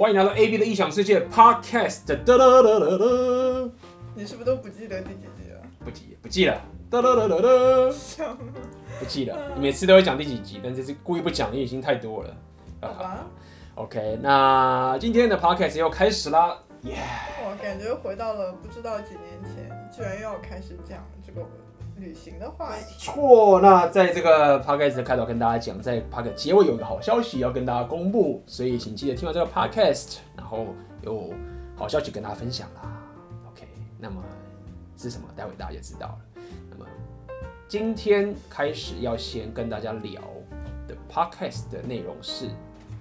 欢迎来到 AB 的异想世界 Podcast。哒哒哒哒哒，你是不是都不记得第几集了？不记，不记了。哒哒哒哒哒，不记了。你每次都会讲第几集，但这次故意不讲，因为已经太多了。好吧。OK，那今天的 Podcast 又开始啦。耶！我感觉回到了不知道几年前，居然又要开始讲这个。旅行的话，没错。那在这个 podcast 的开头跟大家讲，在 podcast 结尾有一个好消息要跟大家公布，所以请记得听完这个 podcast，然后有好消息跟大家分享啦。OK，那么是什么？待会大家就知道了。那么今天开始要先跟大家聊的 podcast 的内容是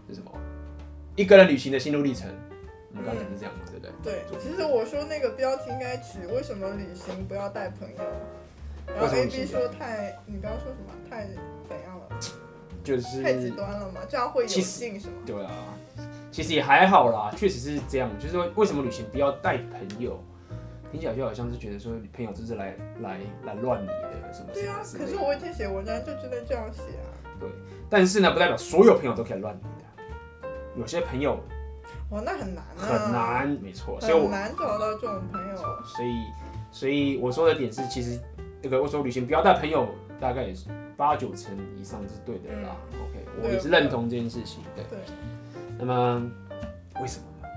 是什么？一个人旅行的心路历程。我们刚才是这样嘛，对不对？对。其实我说那个标题应该取为什么旅行不要带朋友。然后 A B 说太，你刚刚说什么？太怎样了？就是太极端了嘛？这样会有性是吗？对啊，其实也还好啦，确实是这样。就是说，为什么旅行不要带朋友？听起来就好像是觉得说，朋友就是来来来乱你的什么？对啊，可是我以前写文章就真的这样写啊。对，但是呢，不代表所有朋友都可以乱你的。有些朋友，哇，那很难啊，很难，没错，所以很难找到这种朋友。所以，所以我说的点是，其实。这个我说旅行不要带朋友，大概也是八九成以上是对的啦。嗯、OK，我也是认同这件事情。对。对那么为什么呢？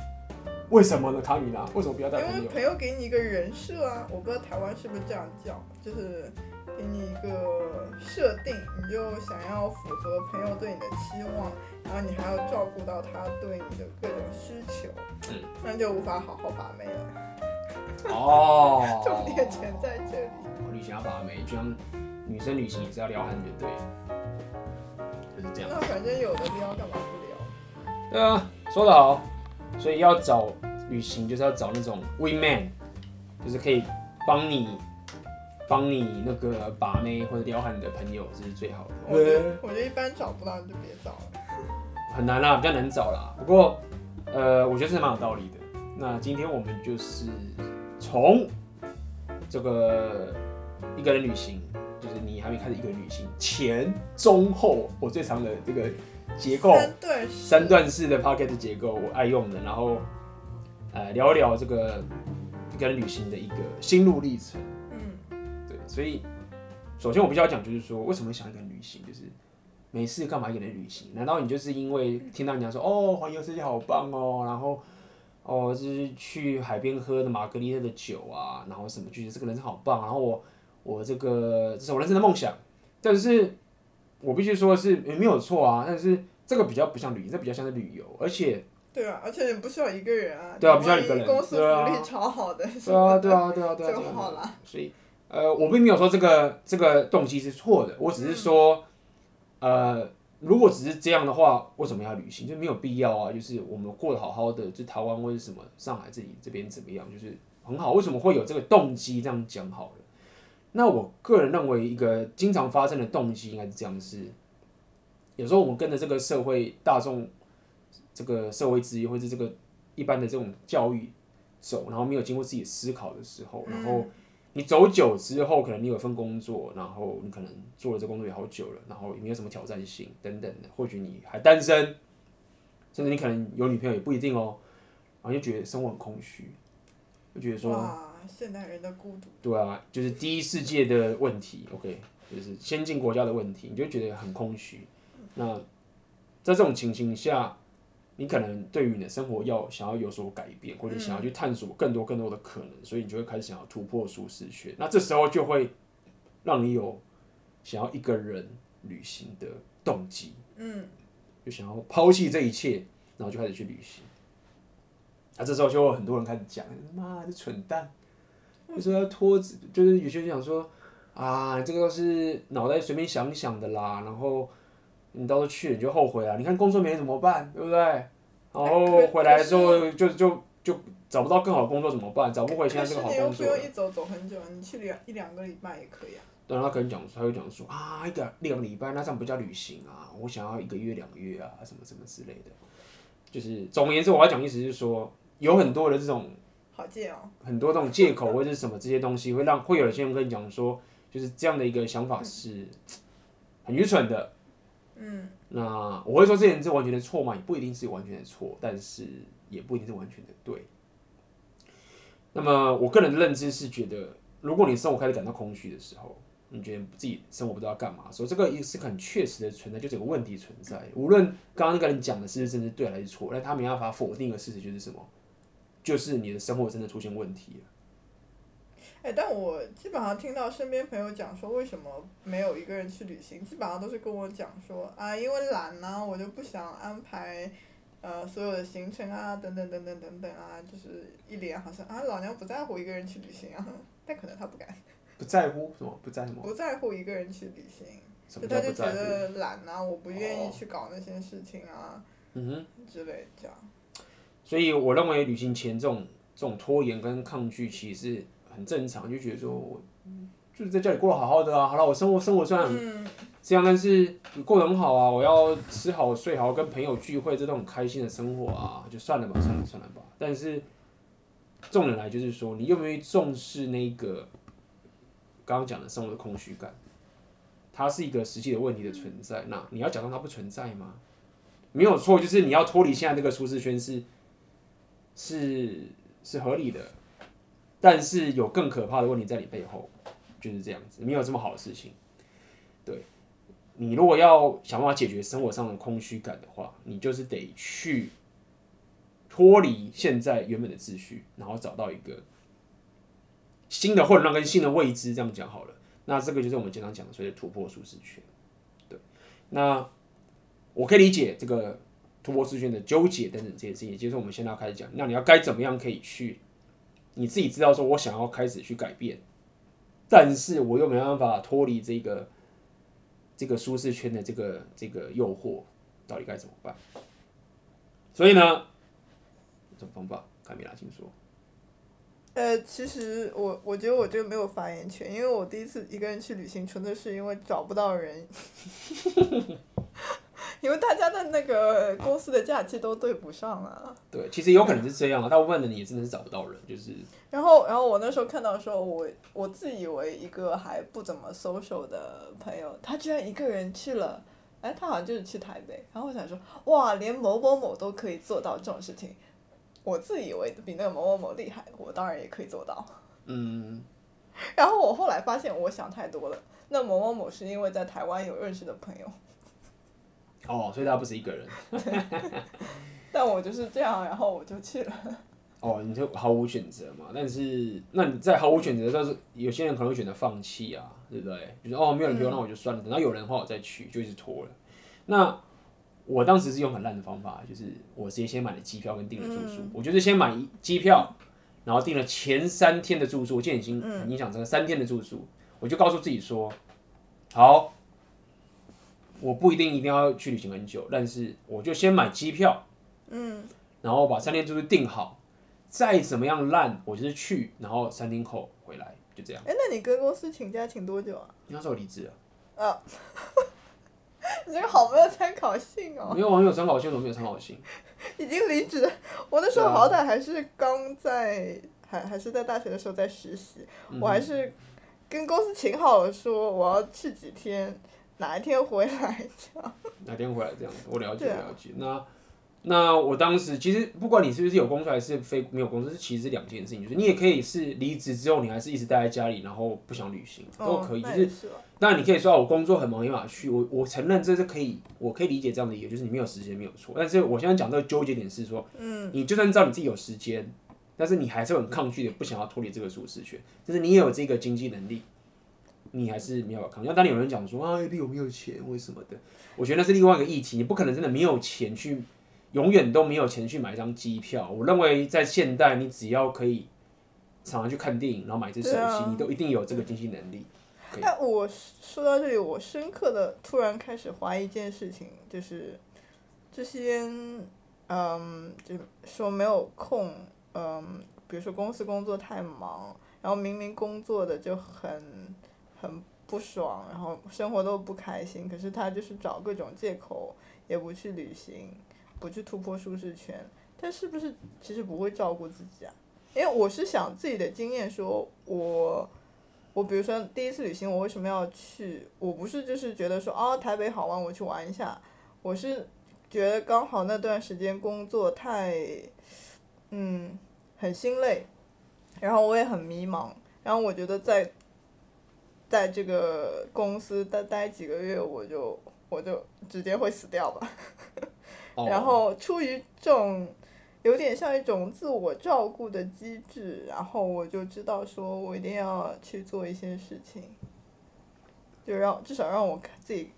为什么呢？卡米拉，为什么不要带朋友？因为朋友给你一个人设啊，我不知道台湾是不是这样叫，就是给你一个设定，你就想要符合朋友对你的期望，然后你还要照顾到他对你的各种需求，嗯，那就无法好好把妹了。哦，重点全在这里。旅行要把妹，就像女生旅行也是要撩汉的，对，就是这样。那反正有的撩，干嘛不撩？对啊，说得好。所以要找旅行，就是要找那种 wing man，就是可以帮你帮你那个把妹或者撩汉的朋友，这是最好的。我觉得我觉得一般找不到你就别找了。很难啦，比较难找啦。不过呃，我觉得是蛮有道理的。那今天我们就是从这个。一个人旅行，就是你还没开始一个人旅行前、中、后，我最长的这个结构，三段三段式的 podcast 结构，我爱用的。然后，呃，聊一聊这个一个人旅行的一个心路历程。嗯，对。所以，首先我必须要讲，就是说，为什么想一个人旅行？就是没事干嘛一个人旅行？难道你就是因为听到人家说，哦，环游世界好棒哦，然后，哦，就是去海边喝的玛格丽特的酒啊，然后什么，觉得这个人生好棒，然后我。我这个这是我人生的梦想，但是我必须说是也没有错啊，但是这个比较不像旅行，这比较像是旅游，而且对啊，而且你不需要一个人啊，对啊，不需要一个人，公司福利超好的，对啊，对啊，对啊，对啊，就好了。所以呃，我并没有说这个这个动机是错的，我只是说呃，如果只是这样的话，为什么要旅行？就没有必要啊，就是我们过得好好的，就台湾或者什么上海这里这边怎么样，就是很好，为什么会有这个动机？这样讲好了。那我个人认为，一个经常发生的动机应该是这样：是有时候我们跟着这个社会大众，这个社会资源或者这个一般的这种教育走，然后没有经过自己思考的时候，然后你走久之后，可能你有一份工作，然后你可能做了这工作也好久了，然后也没有什么挑战性等等的，或许你还单身，甚至你可能有女朋友也不一定哦，然后就觉得生活很空虚，就觉得说。现代人的孤独。对啊，就是第一世界的问题，OK，就是先进国家的问题，你就觉得很空虚。那在这种情形下，你可能对于你的生活要想要有所改变，或者想要去探索更多更多的可能，所以你就会开始想要突破舒适圈。那这时候就会让你有想要一个人旅行的动机，嗯，就想要抛弃这一切，然后就开始去旅行。那这时候就有很多人开始讲：“妈的，蠢蛋！”就说要拖，就是有些人想说，啊，这个都是脑袋随便想想的啦，然后你到时候去了你就后悔啊。你看工作没怎么办，对不对？然后回来之后就就就找不到更好的工作怎么办？找不回现在这个好工作。你又不用一走走很久，你去两一两个礼拜也可以啊。对，他可能讲，他会讲说啊，一个两个礼拜那这样不叫旅行啊，我想要一个月两个月啊，什么什么之类的。就是总而言之，我要讲意思是说，有很多的这种。好借哦，很多这种借口 或者是什么这些东西，会让会有些人跟你讲说，就是这样的一个想法是很愚蠢的。嗯，那我会说这件事完全的错嘛？也不一定是完全的错，但是也不一定是完全的对。那么我个人的认知是觉得，如果你生活开始感到空虚的时候，你觉得自己生活不知道干嘛，所以这个也是很确实的存在，就是有个问题存在。无论刚刚那个人讲的是真是对还是错，但他没办法否定的事实就是什么？就是你的生活真的出现问题了。哎、欸，但我基本上听到身边朋友讲说，为什么没有一个人去旅行，基本上都是跟我讲说啊，因为懒呢、啊，我就不想安排，呃，所有的行程啊，等等等等等等啊，就是一脸好像啊，老娘不在乎一个人去旅行啊，但可能他不敢。不在乎什么？不在乎？不在乎一个人去旅行，就他就觉得懒啊，我不愿意去搞那些事情啊，嗯哼，之类这样。所以我认为旅行前这种这种拖延跟抗拒，其实是。很正常，就觉得说我就是在家里过得好好的啊。好了，我生活生活虽然这样，但是过得很好啊。我要吃好睡好，跟朋友聚会，这种很开心的生活啊，就算了吧，算了算了吧。但是重点来就是说，你愿不愿意重视那个刚刚讲的生活的空虚感？它是一个实际的问题的存在。那你要假装它不存在吗？没有错，就是你要脱离现在这个舒适圈是是是合理的。但是有更可怕的问题在你背后，就是这样子，没有这么好的事情。对，你如果要想办法解决生活上的空虚感的话，你就是得去脱离现在原本的秩序，然后找到一个新的混乱跟新的未知。这样讲好了，那这个就是我们经常讲的所谓的突破舒适圈。对，那我可以理解这个突破舒适圈的纠结等等这些事情，也就是我们现在要开始讲，那你要该怎么样可以去。你自己知道说，我想要开始去改变，但是我又没办法脱离这个这个舒适圈的这个这个诱惑，到底该怎么办？所以呢，什么方法？卡米拉，请说。呃，其实我我觉得我这个没有发言权，因为我第一次一个人去旅行，纯粹是因为找不到人。因为大家的那个公司的假期都对不上啊。对，其实有可能是这样啊，大部分的你也真的是找不到人，就是。然后，然后我那时候看到的时候，我我自以为一个还不怎么 social 的朋友，他居然一个人去了，哎，他好像就是去台北。然后我想说，哇，连某某某都可以做到这种事情，我自以为比那个某某某厉害，我当然也可以做到。嗯。然后我后来发现，我想太多了。那某某某是因为在台湾有认识的朋友。哦，所以他不是一个人。但我就是这样，然后我就去了。哦，你就毫无选择嘛？但是，那你在毫无选择的时候，有些人可能会选择放弃啊，对不对？就是哦，没有人陪我，那我就算了。等到有人的话，我再去，就一直拖了。那我当时是用很烂的方法，就是我直接先买了机票跟订了住宿。嗯、我就是先买机票，然后订了前三天的住宿。我现在已经很影响这个三天的住宿，我就告诉自己说，好。我不一定一定要去旅行很久，但是我就先买机票，嗯，然后把三天住宿订好，再怎么样烂，我就是去，然后三天后回来，就这样。哎，那你跟公司请假请多久啊？那时候我离职了。啊，你这个好没有参考性哦。没有网友参考性，怎么没有参考性？已经离职，我那时候好歹还是刚在，还还是在大学的时候在实习，嗯、我还是跟公司请好了，说我要去几天。哪一天回来这样？哪天回来这样子？我了解了解。啊、那那我当时其实不管你是不是有工作还是非没有工作，是其实是两件事情。就是你也可以是离职之后，你还是一直待在家里，然后不想旅行都可以。哦、就是当然你可以说我工作很忙没办法去。我我承认这是可以，我可以理解这样的理由，就是你没有时间没有错。但是我现在讲这个纠结点是说，嗯，你就算知道你自己有时间，但是你还是很抗拒的，不想要脱离这个舒适圈。就是你也有这个经济能力。你还是没有抗拒。要当你有人讲说啊，你有没有钱，为什么的？我觉得那是另外一个议题。你不可能真的没有钱去，永远都没有钱去买一张机票。我认为在现代，你只要可以常常去看电影，然后买一只手机，啊、你都一定有这个经济能力。那我说到这里，我深刻的突然开始怀疑一件事情，就是这些嗯，就说没有空，嗯，比如说公司工作太忙，然后明明工作的就很。很不爽，然后生活都不开心，可是他就是找各种借口，也不去旅行，不去突破舒适圈，他是不是其实不会照顾自己啊？因为我是想自己的经验说，我，我比如说第一次旅行，我为什么要去？我不是就是觉得说，哦，台北好玩，我去玩一下，我是觉得刚好那段时间工作太，嗯，很心累，然后我也很迷茫，然后我觉得在，在这个公司待待几个月，我就我就直接会死掉吧。然后出于这种有点像一种自我照顾的机制，然后我就知道说我一定要去做一些事情，就让至少让我自己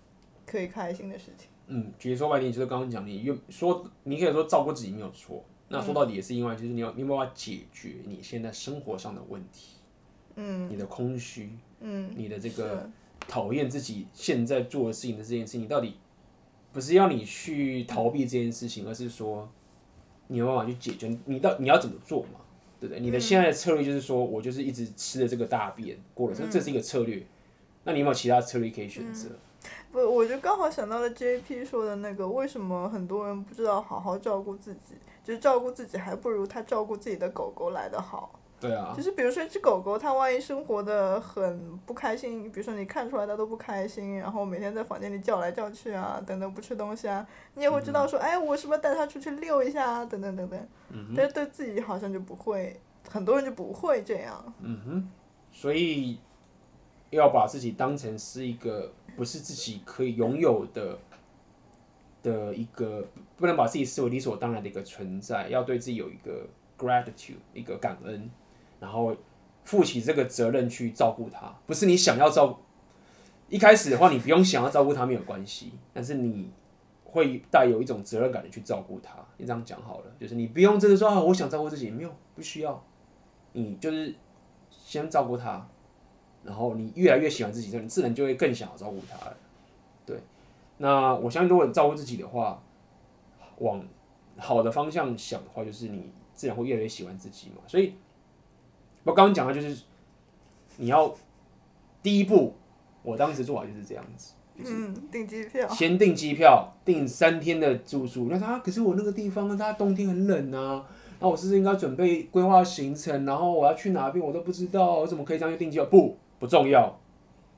可以开心的事情。嗯，其实说白点就是刚刚讲，你用说你可以说照顾自己没有错，那说到底也是因为就是你要你没有办法解决你现在生活上的问题，嗯，你的空虚，嗯，你的这个讨厌自己现在做的事情的这件事情，你到底不是要你去逃避这件事情，而是说你有办法去解决，你到你要怎么做嘛，对不对？你的现在的策略就是说我就是一直吃的这个大便过了，这这是一个策略，那你有没有其他策略可以选择？不，我就刚好想到了 JP 说的那个，为什么很多人不知道好好照顾自己，就是照顾自己还不如他照顾自己的狗狗来得好。对啊。就是比如说一只狗狗，它万一生活的很不开心，比如说你看出来它都不开心，然后每天在房间里叫来叫去啊，等等不吃东西啊，你也会知道说，嗯、哎，我是不是带它出去遛一下啊，等等等等。嗯。但是对自己好像就不会，很多人就不会这样。嗯哼。所以要把自己当成是一个。不是自己可以拥有的的一个，不能把自己视为理所当然的一个存在，要对自己有一个 gratitude，一个感恩，然后负起这个责任去照顾他。不是你想要照顾，一开始的话，你不用想要照顾他没有关系，但是你会带有一种责任感的去照顾他。你这样讲好了，就是你不用真的说啊，我想照顾自己，没有，不需要，你就是先照顾他。然后你越来越喜欢自己之后，你自然就会更想要照顾他了。对，那我相信，如果你照顾自己的话，往好的方向想的话，就是你自然会越来越喜欢自己嘛。所以，我刚刚讲的就是你要第一步，我当时做法就是这样子，就是订机票，先订机票，订三天的住宿。那他可是我那个地方，它冬天很冷啊。那我是不是应该准备规划行程？然后我要去哪边，我都不知道，我怎么可以这样去订机票？不。不重要，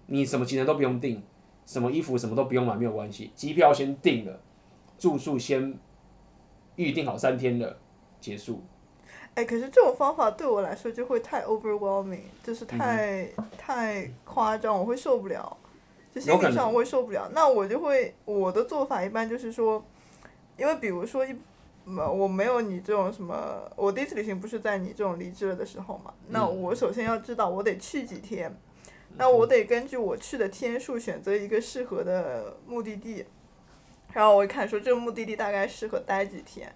你什么行程都不用订，什么衣服什么都不用买，没有关系。机票先订了，住宿先预定好三天了，结束。哎、欸，可是这种方法对我来说就会太 overwhelming，就是太、嗯、太夸张，我会受不了。就心理上我会受不了。那我就会我的做法一般就是说，因为比如说一。我没有你这种什么，我第一次旅行不是在你这种离职了的时候嘛？那我首先要知道我得去几天，那我得根据我去的天数选择一个适合的目的地，然后我一看说这个目的地大概适合待几天，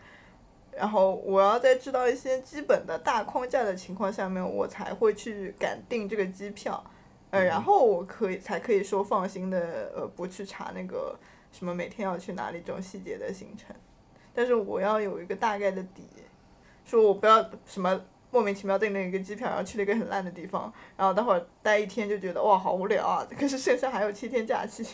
然后我要在知道一些基本的大框架的情况下面，我才会去敢订这个机票，呃，然后我可以才可以说放心的呃不去查那个什么每天要去哪里这种细节的行程。但是我要有一个大概的底，说我不要什么莫名其妙订了一个机票，然后去了一个很烂的地方，然后待会儿待一天就觉得哇好无聊啊，可是剩下还有七天假期。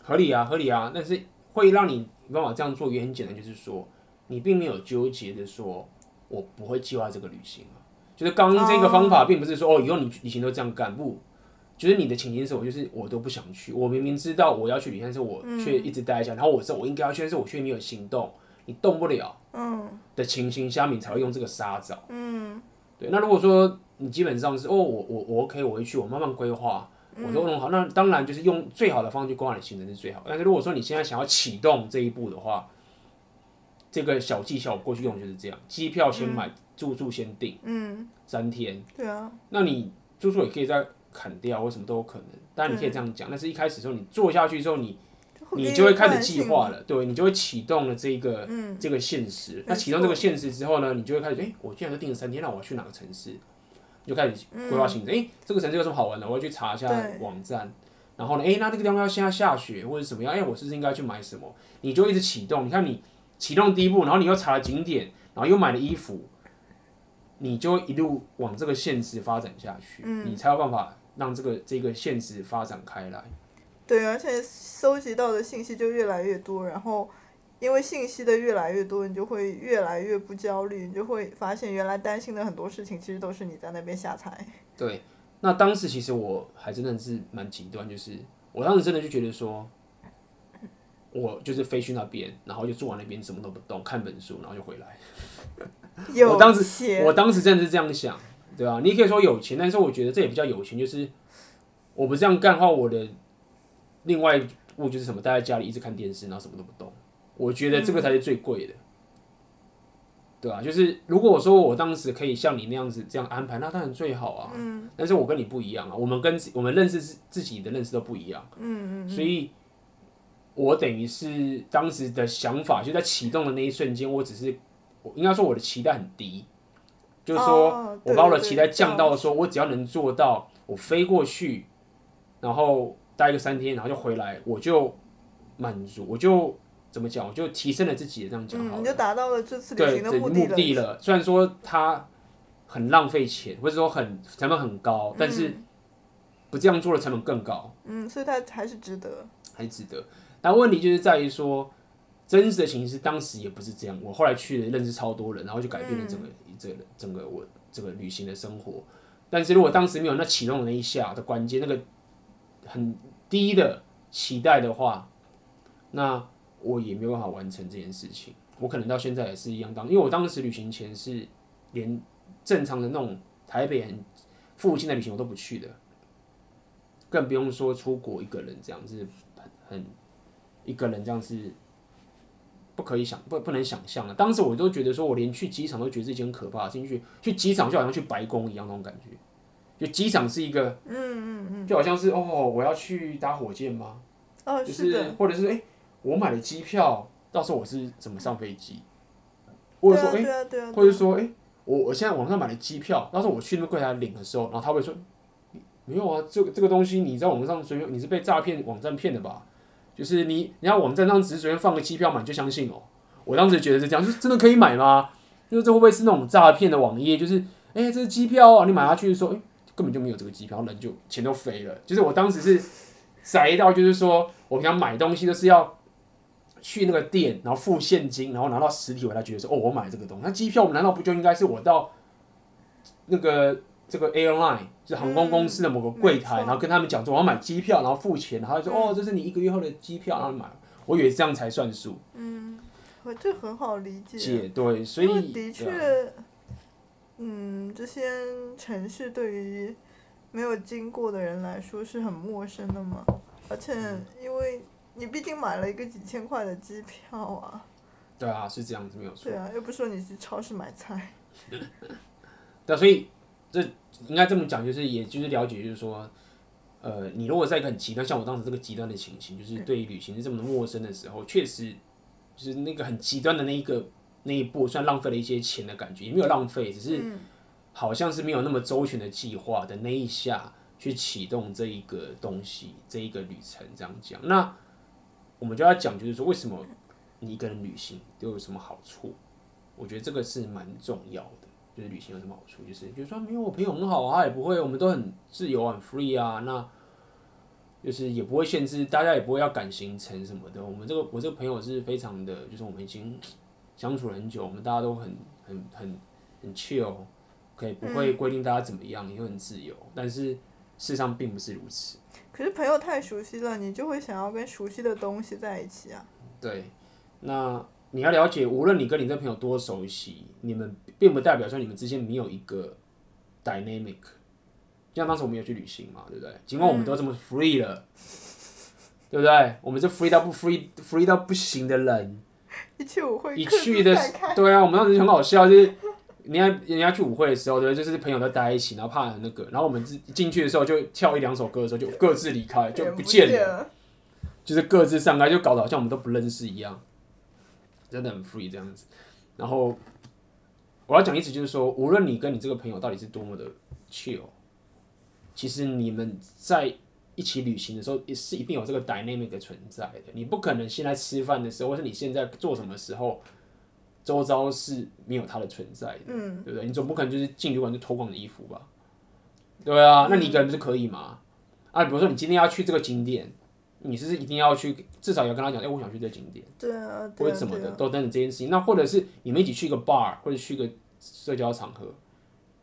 合理啊，合理啊，但是会让你没办法这样做，原因很简单，就是说你并没有纠结的说，我不会计划这个旅行啊，就是刚刚这个方法并不是说哦以后你旅行都这样干不。就是你的情形是我就是我都不想去，我明明知道我要去旅行，但是我却一直待在家，然后我知道我应该要去，但是我却没有行动，你动不了，的情形下面你才会用这个杀招，对。那如果说你基本上是哦，我我我 OK，我会去，我慢慢规划，我说弄好，那当然就是用最好的方式去规划你行程是最好。但是如果说你现在想要启动这一步的话，这个小技巧我过去用就是这样，机票先买，住宿先订，嗯三天，对啊，那你住宿也可以再。砍掉或什么都有可能，当然你可以这样讲，但是一开始的时候你做下去之后你，你你就会开始计划了，对，你就会启动了这个、嗯、这个现实。那启动这个现实之后呢，你就会开始，哎、欸，我既然都订了三天，那我要去哪个城市？就开始规划行程。哎、嗯欸，这个城市有什么好玩的？我要去查一下网站。然后呢，哎、欸，那这个地方要现在下雪或者怎么样？哎、欸，我是不是应该去买什么？你就一直启动。你看你启动第一步，然后你又查了景点，然后又买了衣服，你就一路往这个现实发展下去，嗯、你才有办法。让这个这个现实发展开来，对，而且搜集到的信息就越来越多，然后因为信息的越来越多，你就会越来越不焦虑，你就会发现原来担心的很多事情，其实都是你在那边瞎猜。对，那当时其实我还真的是蛮极端，就是我当时真的就觉得说，我就是飞去那边，然后就坐在那边什么都不动，看本书，然后就回来。我当时我当时真的是这样想，对吧？你可以说有钱，但是我觉得这也比较有钱，就是我不这样干的话，我的另外一步就是什么，待在家里一直看电视，然后什么都不动。我觉得这个才是最贵的。嗯对啊，就是如果我说我当时可以像你那样子这样安排，那当然最好啊。嗯。但是我跟你不一样啊，我们跟我们认识自自己的认识都不一样。嗯嗯。所以，我等于是当时的想法，就在启动的那一瞬间，我只是，我应该说我的期待很低，就是说我把我的期待降到说，我只要能做到，我飞过去，然后待个三天，然后就回来，我就满足，我就。怎么讲？我就提升了自己，这样讲好了。嗯，你就达到了这次旅行的目的了。目的了。虽然说它很浪费钱，或者说很成本很高，但是不这样做的成本更高。嗯，所以它还是值得。还值得。但问题就是在于说，真实的情形是当时也不是这样。我后来去了，认识超多人，然后就改变了整个、嗯、这个整个我这个旅行的生活。但是如果当时没有那启动的那一下的关键，那个很低的期待的话，那。我也没有办法完成这件事情，我可能到现在也是一样当，因为我当时旅行前是连正常的那种台北很附近的旅行我都不去的，更不用说出国一个人这样子很很一个人这样是不可以想不不能想象的。当时我都觉得说，我连去机场都觉得是一件可怕的事情，去去机场就好像去白宫一样那种感觉，就机场是一个嗯嗯嗯，就好像是哦，我要去搭火箭吗？哦，就是，是或者是哎。欸我买了机票，到时候我是怎么上飞机？或者说，哎，或者说，哎，我我现在网上买了机票，到时候我去那个柜台领的时候，然后他会说，没有啊，这个这个东西你在网上随便，你是被诈骗网站骗的吧？就是你，你要网站上只是随便放个机票买，你就相信哦？我当时觉得是这样，就是真的可以买吗？就是这会不会是那种诈骗的网页？就是，哎，这是机票啊，你买下去的时候，哎，根本就没有这个机票，人就钱都飞了。就是我当时是宅到，就是说我平常买东西都是要。去那个店，然后付现金，然后拿到实体回来，觉得说，哦，我买这个东西。那机票，难道不就应该是我到那个这个 airline，就是航空公司的某个柜台，嗯、然后跟他们讲说我要买机票，然后付钱，然后就说，哦，这是你一个月后的机票，然后买。我以为这样才算数。嗯，这很好理解。解对，所以的确，嗯，这些城市对于没有经过的人来说是很陌生的嘛，而且因为。你毕竟买了一个几千块的机票啊！对啊，是这样子没有错。对啊，又不是说你去超市买菜。对啊，所以这应该这么讲，就是也就是了解，就是说，呃，你如果在一个很极端，像我当时这个极端的情形，就是对于旅行是这么陌生的时候，确实就是那个很极端的那一个那一步，算浪费了一些钱的感觉，也没有浪费，只是好像是没有那么周全的计划的那一下去启动这一个东西，这一个旅程，这样讲那。我们就要讲，就是说，为什么你一个人旅行都有什么好处？我觉得这个是蛮重要的。就是旅行有什么好处？就是，就是说，没有我朋友很好啊，也不会，我们都很自由、很 free 啊。那，就是也不会限制，大家也不会要赶行程什么的。我们这个，我这个朋友是非常的，就是我们已经相处了很久，我们大家都很、很、很、很 chill，可以不会规定大家怎么样，也很自由。但是事实上并不是如此。可是朋友太熟悉了，你就会想要跟熟悉的东西在一起啊。对，那你要了解，无论你跟你这朋友多熟悉，你们并不代表说你们之间没有一个 dynamic。就像当时我们有去旅行嘛，对不对？尽管我们都这么 free 了，嗯、对不对？我们是 free 到不 free，free 到不行的人。一去舞会，一去的，对啊，我们当时很好笑，就是。人家人家去舞会的时候，对，就是朋友都待在一起，然后怕那个，然后我们进去的时候就跳一两首歌的时候就各自离开，就不见了，就是各自散开，就搞得好像我们都不认识一样，真的很 free 这样子。然后我要讲意思就是说，无论你跟你这个朋友到底是多么的 chill，其实你们在一起旅行的时候也是一定有这个 dynamic 的存在的。你不可能现在吃饭的时候，或是你现在做什么时候。周遭是没有他的存在的，嗯，对不对？你总不可能就是进旅馆就脱光你的衣服吧？对啊，那你一个人不是可以吗？啊，比如说你今天要去这个景点，你是一定要去，至少要跟他讲，哎，我想去这个景点，对啊，或者什么的，都等等这件事情。那或者是你们一起去一个 bar 或者去一个社交场合，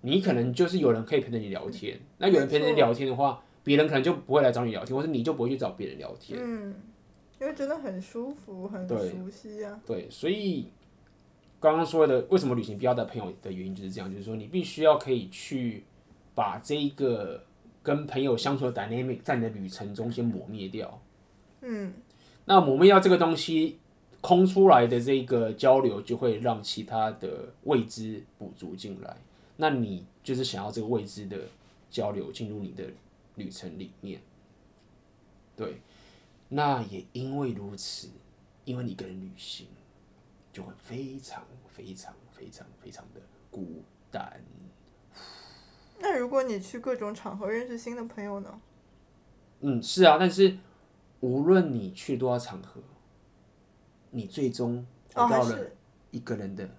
你可能就是有人可以陪着你聊天。那有人陪着你聊天的话，别人可能就不会来找你聊天，或者你就不会去找别人聊天。嗯，因因为真的很舒服，很熟悉啊。对，所以刚刚说的为什么旅行必要带朋友的原因就是这样，就是说你必须要可以去把这一个跟朋友相处的 dynamic 在你的旅程中先磨灭掉。嗯，那我们要这个东西，空出来的这个交流就会让其他的未知补足进来。那你就是想要这个未知的交流进入你的旅程里面，对。那也因为如此，因为你一个人旅行，就会非常非常非常非常的孤单。那如果你去各种场合认识新的朋友呢？嗯，是啊，但是无论你去多少场合，你最终回到了一个人的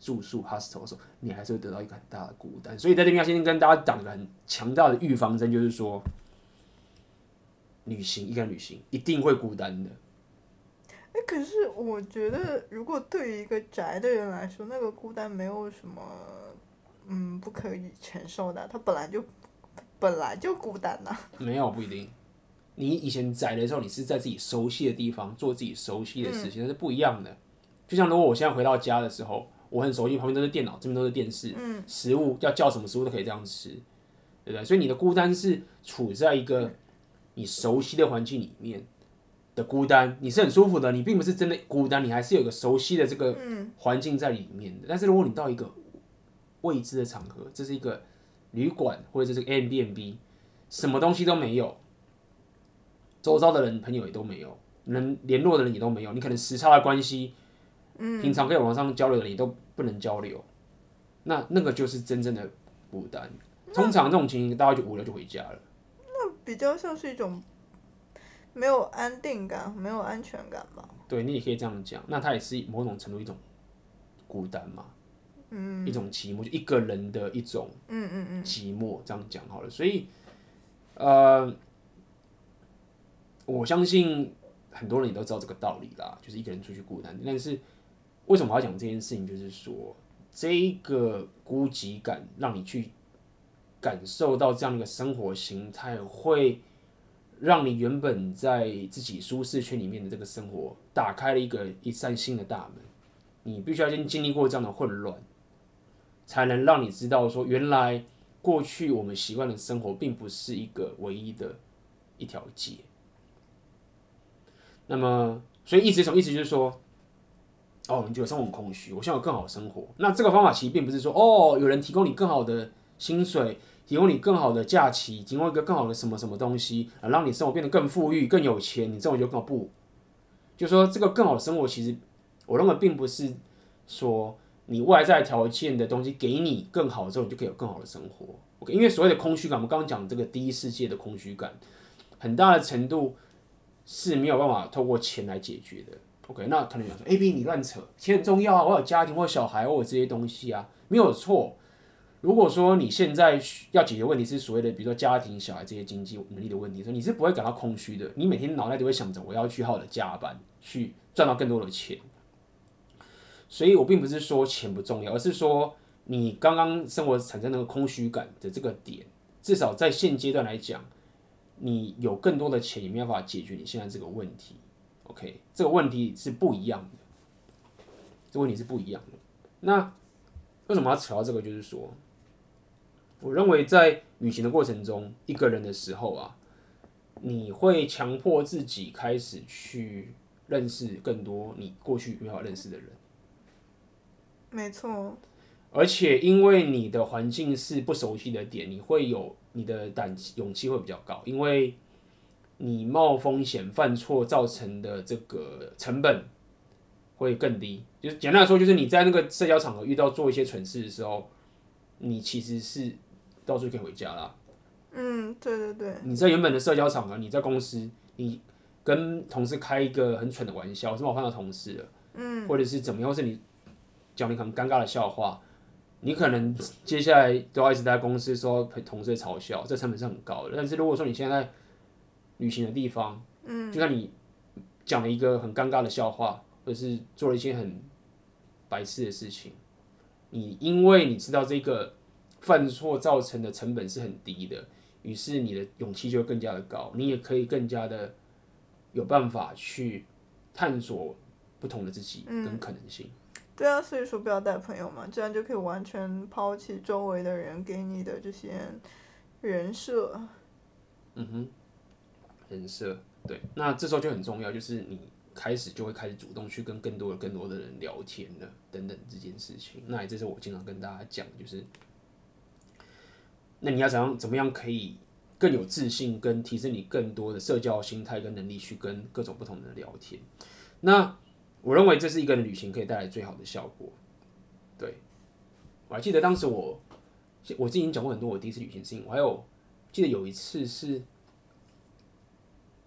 住宿 hostel 的时候，你还是会得到一个很大的孤单。所以在这边要先跟大家讲个很强大的预防针，就是说。旅行，一个人旅行一定会孤单的。哎，可是我觉得，如果对于一个宅的人来说，那个孤单没有什么，嗯，不可以承受的。他本来就本来就孤单呐。没有，不一定。你以前宅的时候，你是在自己熟悉的地方做自己熟悉的事情，那、嗯、是不一样的。就像如果我现在回到家的时候，我很熟悉，旁边都是电脑，这边都是电视，嗯，食物要叫什么食物都可以这样吃，对不对？所以你的孤单是处在一个。你熟悉的环境里面的孤单，你是很舒服的，你并不是真的孤单，你还是有个熟悉的这个环境在里面的。但是如果你到一个未知的场合，这是一个旅馆或者这是个 Airbnb，什么东西都没有，周遭的人朋友也都没有，能联络的人也都没有，你可能时差的关系，平常可以网上交流的人也都不能交流，那那个就是真正的孤单。通常这种情形，大家就无聊就回家了。那比较像是一种没有安定感、没有安全感吧。对，你也可以这样讲。那它也是某种程度一种孤单嘛，嗯，一种寂寞，就一个人的一种，嗯嗯嗯，寂寞。这样讲好了。所以，呃，我相信很多人也都知道这个道理啦，就是一个人出去孤单。但是，为什么我要讲这件事情？就是说，这个孤寂感让你去。感受到这样一个生活形态，会让你原本在自己舒适圈里面的这个生活打开了一个一扇新的大门。你必须要先经历过这样的混乱，才能让你知道说，原来过去我们习惯的生活并不是一个唯一的一条街。那么，所以意思什么意思？就是说，哦，你觉得生活很空虚，我想有更好的生活。那这个方法其实并不是说，哦，有人提供你更好的薪水。提供你更好的假期，提供一个更好的什么什么东西，啊，让你生活变得更富裕、更有钱，你生活就更好。不，就说这个更好的生活，其实我认为并不是说你外在条件的东西给你更好之后，你就可以有更好的生活。OK，因为所谓的空虚感，我们刚刚讲这个第一世界的空虚感，很大的程度是没有办法透过钱来解决的。OK，那可能讲说，A B 你乱扯，钱很重要啊，我有家庭，我有小孩，我有这些东西啊，没有错。如果说你现在要解决问题是所谓的，比如说家庭、小孩这些经济能力的问题，说你是不会感到空虚的。你每天脑袋都会想着我要去好好的加班，去赚到更多的钱。所以我并不是说钱不重要，而是说你刚刚生活产生那个空虚感的这个点，至少在现阶段来讲，你有更多的钱也没有办法解决你现在这个问题。OK，这个问题是不一样的，这个问题是不一样的。那为什么要扯到这个？就是说。我认为在旅行的过程中，一个人的时候啊，你会强迫自己开始去认识更多你过去没有认识的人。没错。而且因为你的环境是不熟悉的点，你会有你的胆勇气会比较高，因为你冒风险犯错造成的这个成本会更低。就是简单来说，就是你在那个社交场合遇到做一些蠢事的时候，你其实是。到处可以回家啦。嗯，对对对。你在原本的社交场合，你在公司，你跟同事开一个很蠢的玩笑，是冒犯到同事了。嗯。或者是怎么样，或是你讲你很尴尬的笑话，你可能接下来都要一直在公司说陪同事嘲笑，这成本是很高的。但是如果说你现在在旅行的地方，嗯，就算你讲了一个很尴尬的笑话，或者是做了一些很白痴的事情，你因为你知道这个。犯错造成的成本是很低的，于是你的勇气就会更加的高，你也可以更加的有办法去探索不同的自己跟可能性。嗯、对啊，所以说不要带朋友嘛，这样就可以完全抛弃周围的人给你的这些人设。嗯哼，人设对，那这时候就很重要，就是你开始就会开始主动去跟更多的、更多的人聊天了，等等这件事情。那也这是我经常跟大家讲，就是那你要怎样怎么样可以。更有自信，跟提升你更多的社交心态跟能力，去跟各种不同的人聊天。那我认为这是一个人旅行可以带来最好的效果。对，我还记得当时我，我之前已经讲过很多我第一次旅行的事情。我还有记得有一次是，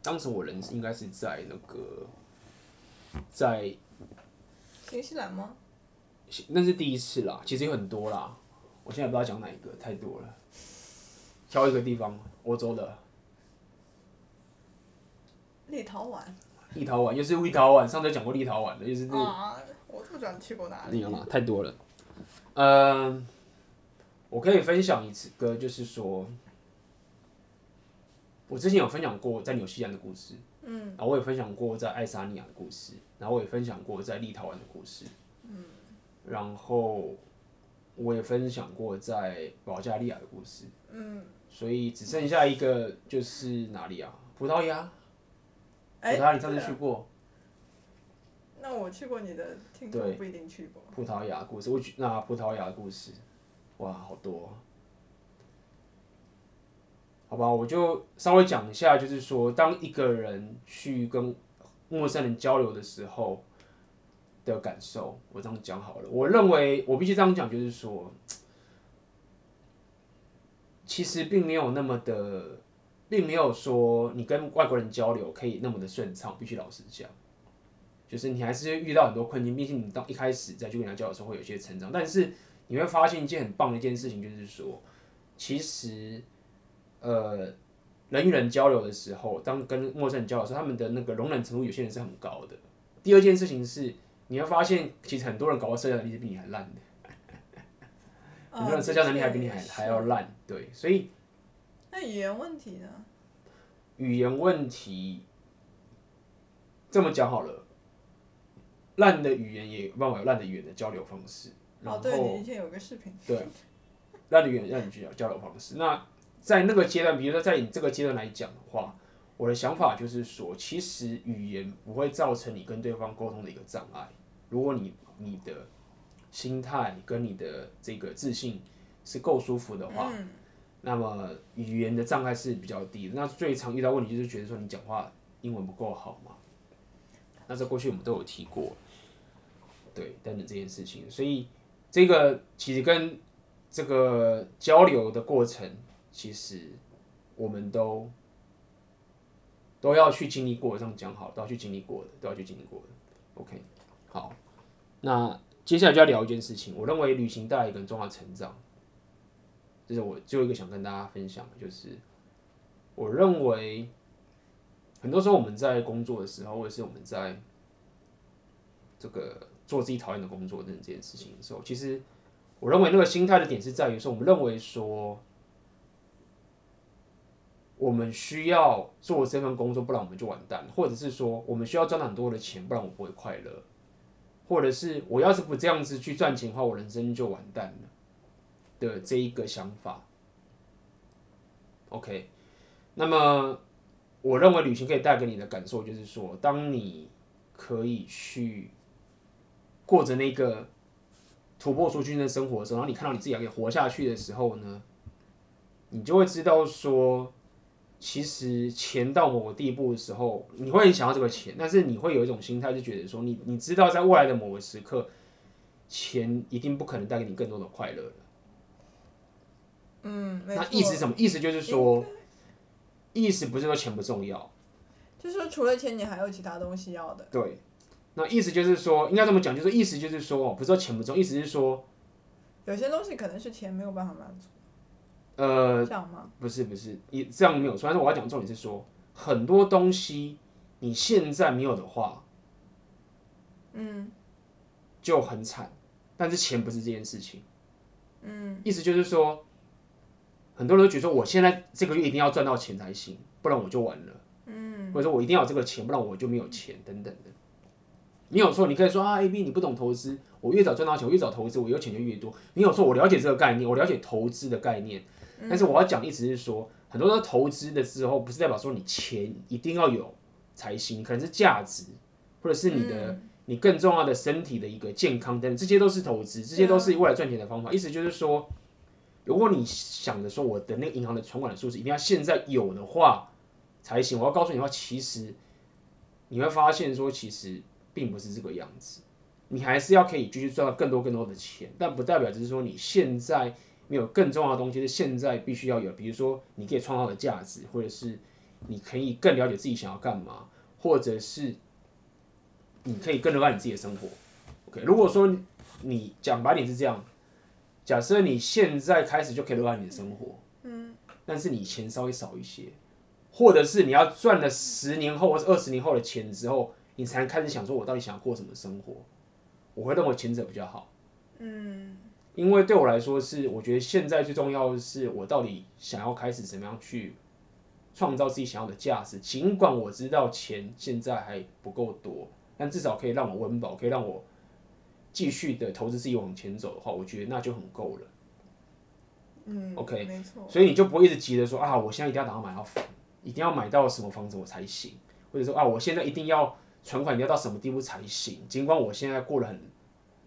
当时我人应该是在那个，在新西兰吗？那是第一次啦，其实有很多啦，我现在不知道讲哪一个，太多了。挑一个地方，欧洲的。立陶宛。立陶宛又是立陶宛，上次讲过立陶宛的，又是。啊，我特想去过哪里？你太多了。嗯，我可以分享一次歌，就是说，我之前有分享过在纽西兰的故事，嗯，然后我也分享过在爱沙尼亚的故事，然后我也分享过在立陶宛的故事，嗯，然后我也分享过在保加利亚的故事，嗯。所以只剩下一个，就是哪里啊？葡萄牙。葡萄牙，你上次去过？那我去过，你的听众不一定去过。葡萄牙故事，我去那葡萄牙的故事，哇，好多。好吧，我就稍微讲一下，就是说，当一个人去跟陌生人交流的时候的感受，我这样讲好了。我认为我必须这样讲，就是说。其实并没有那么的，并没有说你跟外国人交流可以那么的顺畅。必须老实讲，就是你还是会遇到很多困境。毕竟你到一开始在去跟人家交流的时候会有一些成长，但是你会发现一件很棒的一件事情，就是说，其实，呃，人与人交流的时候，当跟陌生人交流的时候，他们的那个容忍程度有些人是很高的。第二件事情是，你会发现其实很多人搞到社交能力是比你还烂的。很多人社交能力还比你还还要烂，对，所以那语言问题呢？语言问题这么讲好了，烂的语言也有办法有烂的语言的交流方式。哦，对，你以前有个视频。对，烂的语言让你去交流方式。那在那个阶段，比如说在你这个阶段来讲的话，我的想法就是说，其实语言不会造成你跟对方沟通的一个障碍。如果你你的心态跟你的这个自信是够舒服的话，嗯，那么语言的障碍是比较低的。那最常遇到问题就是觉得说你讲话英文不够好嘛。那这过去我们都有提过，对，等等这件事情。所以这个其实跟这个交流的过程，其实我们都都要去经历过。这样讲好，都要去经历过的，都要去经历过的。OK，好，那。接下来就要聊一件事情，我认为旅行带来一个很重要的成长，这是我最后一个想跟大家分享的，就是我认为很多时候我们在工作的时候，或者是我们在这个做自己讨厌的工作等等这件事情的时候，其实我认为那个心态的点是在于说，我们认为说我们需要做这份工作，不然我们就完蛋，或者是说我们需要赚很多的钱，不然我不会快乐。或者是我要是不这样子去赚钱的话，我人生就完蛋了的这一个想法。OK，那么我认为旅行可以带给你的感受就是说，当你可以去过着那个突破出去的生活的时候，然后你看到你自己还可以活下去的时候呢，你就会知道说。其实钱到某个地步的时候，你会想要这个钱，但是你会有一种心态，就觉得说你你知道在未来的某个时刻，钱一定不可能带给你更多的快乐了。嗯，那意思是什么？意思就是说，意思不是说钱不重要，就是说除了钱，你还有其他东西要的。对，那意思就是说，应该这么讲，就是意思就是说，不是说钱不重要，意思是说，有些东西可能是钱没有办法满足。呃，不是不是，你这样没有错。但是我要讲的重点是说，很多东西你现在没有的话，嗯，就很惨。但是钱不是这件事情，嗯，意思就是说，很多人都觉得说，我现在这个月一定要赚到钱才行，不然我就完了，嗯。或者说我一定要有这个钱，不然我就没有钱等等的。你有错，你可以说啊，A B 你不懂投资，我越早赚到钱，我越早投资，我有钱就越多。你有错，我了解这个概念，我了解投资的概念。但是我要讲的意思是说，很多人投资的时候，不是代表说你钱一定要有才行，可能是价值，或者是你的你更重要的身体的一个健康等等，这些都是投资，这些都是未来赚钱的方法。意思就是说，如果你想着说我的那个银行的存款的数字一定要现在有的话才行，我要告诉你的话，其实你会发现说，其实。并不是这个样子，你还是要可以继续赚到更多更多的钱，但不代表就是说你现在没有更重要的东西，是现在必须要有。比如说，你可以创造的价值，或者是你可以更了解自己想要干嘛，或者是你可以更热爱你自己的生活。OK，如果说你讲白点是这样，假设你现在开始就可以热爱你的生活，嗯，但是你钱稍微少一些，或者是你要赚了十年后或者二十年后的钱之后。你才能开始想说，我到底想要过什么生活？我会认为前者比较好。嗯，因为对我来说是，我觉得现在最重要的是，我到底想要开始怎么样去创造自己想要的价值。尽管我知道钱现在还不够多，但至少可以让我温饱，可以让我继续的投资自己往前走的话，我觉得那就很够了。嗯，OK，没错。所以你就不会一直急着说啊，我现在一定要打算买到房，一定要买到什么房子我才行，或者说啊，我现在一定要。存款你要到什么地步才行？尽管我现在过得很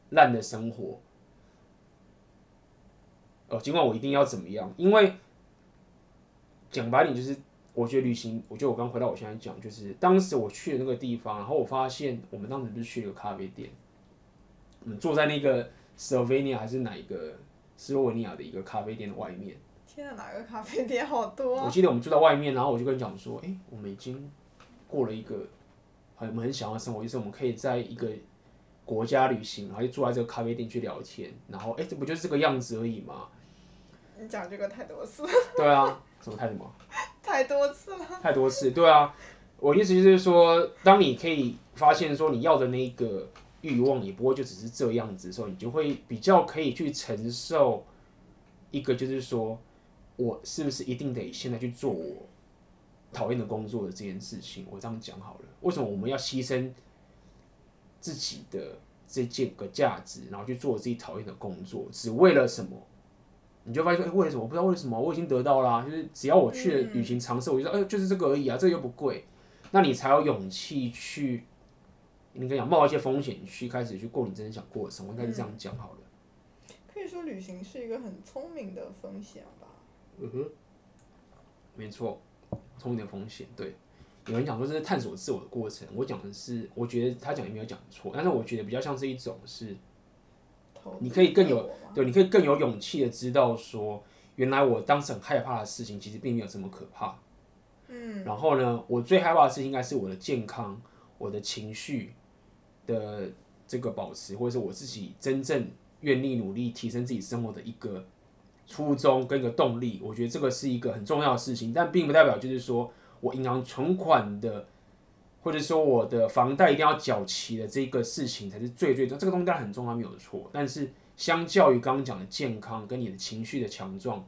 烂的生活，哦，尽管我一定要怎么样？因为讲白点就是，我觉得旅行，我觉得我刚回到我现在讲，就是当时我去的那个地方，然后我发现我们当时不是去了个咖啡店，坐在那个斯洛文尼亚还是哪一个斯洛文尼亚的一个咖啡店的外面。天啊，哪个咖啡店好多啊？我记得我们住在外面，然后我就跟你讲说，哎，我们已经过了一个。很我们很想要生活，就是我们可以在一个国家旅行，然后就坐在这个咖啡店去聊天，然后哎，这不就是这个样子而已吗？你讲这个太多次。对啊，什么太什么？太多次了。太多次，对啊。我意思就是说，当你可以发现说你要的那个欲望也不会就只是这样子的时候，你就会比较可以去承受一个，就是说我是不是一定得现在去做我。讨厌的工作的这件事情，我这样讲好了。为什么我们要牺牲自己的这件个价值，然后去做自己讨厌的工作，只为了什么？你就发现说，哎、欸，为什么？我不知道为什么，我已经得到了、就是只要我去旅行尝试，我就说，哎、就是这个而已啊，这个又不贵，那你才有勇气去，你跟你讲冒一些风险去开始去过你真正想过的生活，应该是这样讲好了。可以说旅行是一个很聪明的风险吧？嗯哼，没错。聪明的风险，对，有人讲说这是探索自我的过程，我讲的是，我觉得他讲也没有讲错，但是我觉得比较像是一种是，你可以更有，对，你可以更有勇气的知道说，原来我当时很害怕的事情其实并没有这么可怕，嗯，然后呢，我最害怕的事情应该是我的健康、我的情绪的这个保持，或者是我自己真正愿意努力提升自己生活的一个。初衷跟一个动力，我觉得这个是一个很重要的事情，但并不代表就是说我银行存款的，或者说我的房贷一定要缴齐的这个事情才是最最重要。这个东西当然很重要，没有错。但是相较于刚刚讲的健康，跟你的情绪的强壮，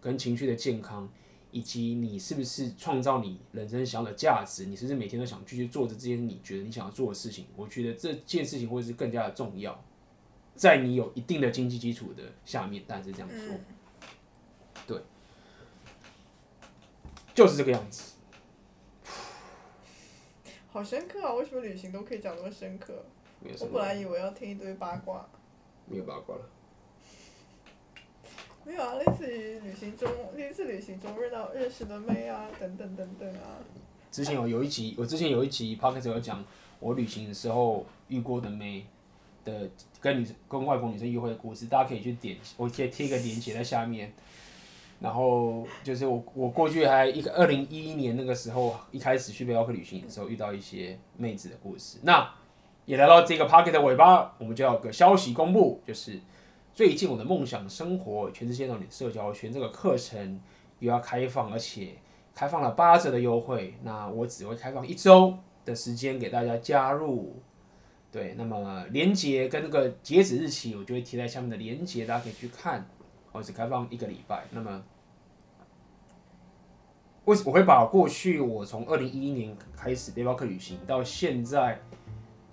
跟情绪的健康，以及你是不是创造你人生想要的价值，你是不是每天都想继续做着这件你觉得你想要做的事情，我觉得这件事情会是更加的重要。在你有一定的经济基础的下面，但是这样说，嗯、对，就是这个样子。好深刻啊！为什么旅行都可以讲那么深刻？我本来以为要听一堆八卦。没有八卦了。没有啊，类似于旅行中，类似旅行中遇到认识的妹啊，等等等等啊。之前有有一集，我之前有一集 pocket 有讲我旅行的时候遇过的妹。的跟女跟外国女生约会的故事，大家可以去点，我贴贴一个链接在下面。然后就是我我过去还一个二零一一年那个时候，一开始去背包客旅行的时候遇到一些妹子的故事。那也来到这个 pocket 的尾巴，我们就要个消息公布，就是最近我的梦想生活全世界都你社交圈这个课程又要开放，而且开放了八折的优惠。那我只会开放一周的时间给大家加入。对，那么连接跟那个截止日期，我就会贴在下面的连接，大家可以去看。我只开放一个礼拜，那么为什么我会把过去我从二零一一年开始背包客旅行到现在，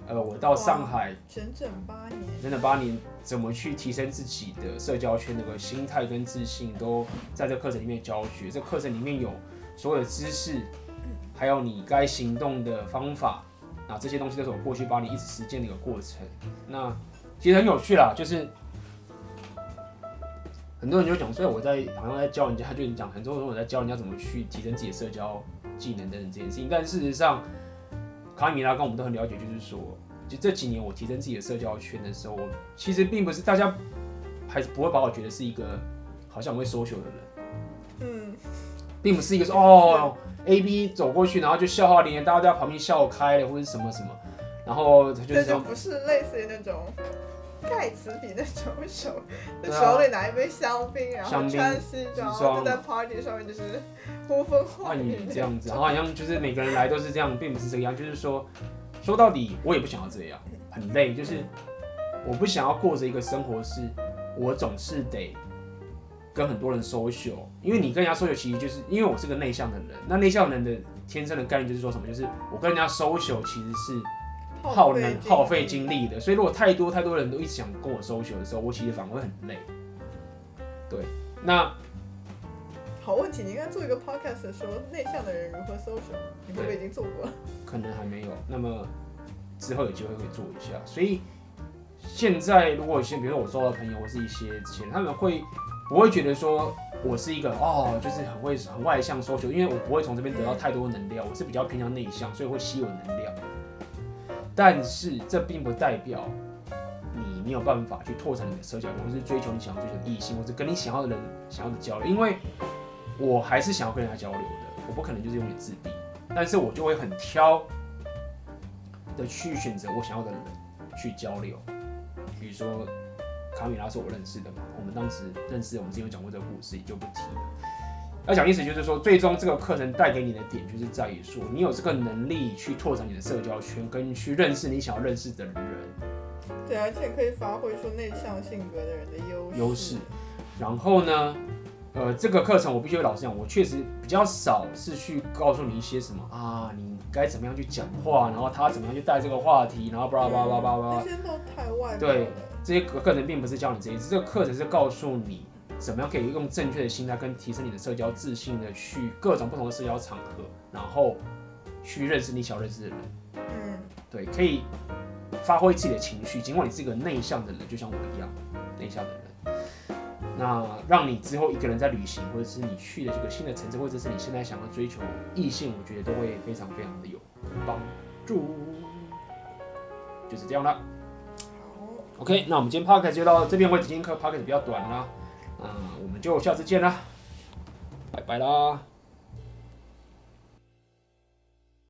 呃，我到上海整整八年，整整八年，怎么去提升自己的社交圈那个心态跟自信，都在这课程里面教学。这课程里面有所有的知识，还有你该行动的方法，那，这些东西都是我过去八年一直实践的一个过程。那其实很有趣啦，就是。很多人就讲，所以我在好像在教人家，就讲很多人我在教人家怎么去提升自己的社交技能等等这件事情。但事实上，卡米拉跟我们都很了解，就是说，就这几年我提升自己的社交圈的时候，其实并不是大家还是不会把我觉得是一个好像会 social 的人，嗯，并不是一个说哦 A B 走过去，然后就笑话连连，大家都在旁边笑开了或者什么什么，然后他就是这就不是类似于那种。盖茨比那种手，就手里拿一杯香槟，然后穿西装，就在 party 上面就是呼风唤雨这样子，然后好像就是每个人来都是这样，并不是这个样，就是说说到底我也不想要这样，很累，就是我不想要过着一个生活是，我总是得跟很多人 social，因为你跟人家 social 其实就是因为我是个内向的人，那内向人的天生的概念就是说什么，就是我跟人家 social 其实是。耗能耗费精力的，所以如果太多太多人都一直想跟我 social 的时候，我其实反而会很累。对，那好问题，你应该做一个 podcast 说内向的人如何 social，你会不会已经做过？可能还没有，那么之后有机会会做一下。所以现在如果有些，比如说我收到朋友或是一些之前，他们会不会觉得说我是一个哦，就是很会很外向 social，因为我不会从这边得到太多能量，我是比较偏向内向，所以会吸我能量。但是这并不代表你没有办法去拓展你的社交，或是追求你想要追求的异性，或者跟你想要的人想要的交流。因为我还是想要跟人家交流的，我不可能就是永远自闭。但是我就会很挑的去选择我想要的人去交流。比如说卡米拉是我认识的嘛，我们当时认识，我们之前有讲过这个故事，也就不提了。要讲意思就是说，最终这个课程带给你的点，就是在于说，你有这个能力去拓展你的社交圈，跟去认识你想要认识的人。对，而且可以发挥出内向性格的人的优势。优势。然后呢，呃，这个课程我必须老实讲，我确实比较少是去告诉你一些什么啊，你该怎么样去讲话，然后他怎么样去带这个话题，然后巴拉巴拉巴拉巴拉。这些都太外。对，这些课程并不是教你这些，这个课程是告诉你。怎么样可以用正确的心态跟提升你的社交自信的去各种不同的社交场合，然后去认识你想认识的人。嗯，对，可以发挥自己的情绪，尽管你是一个内向的人，就像我一样内向的人。那让你之后一个人在旅行，或者是你去的这个新的城市，或者是你现在想要追求异性，我觉得都会非常非常的有帮助。就是这样了。好，OK，那我们今天 Podcast 就到这边为止。今天课 Podcast 比较短啦。嗯，我们就下次见啦，拜拜啦。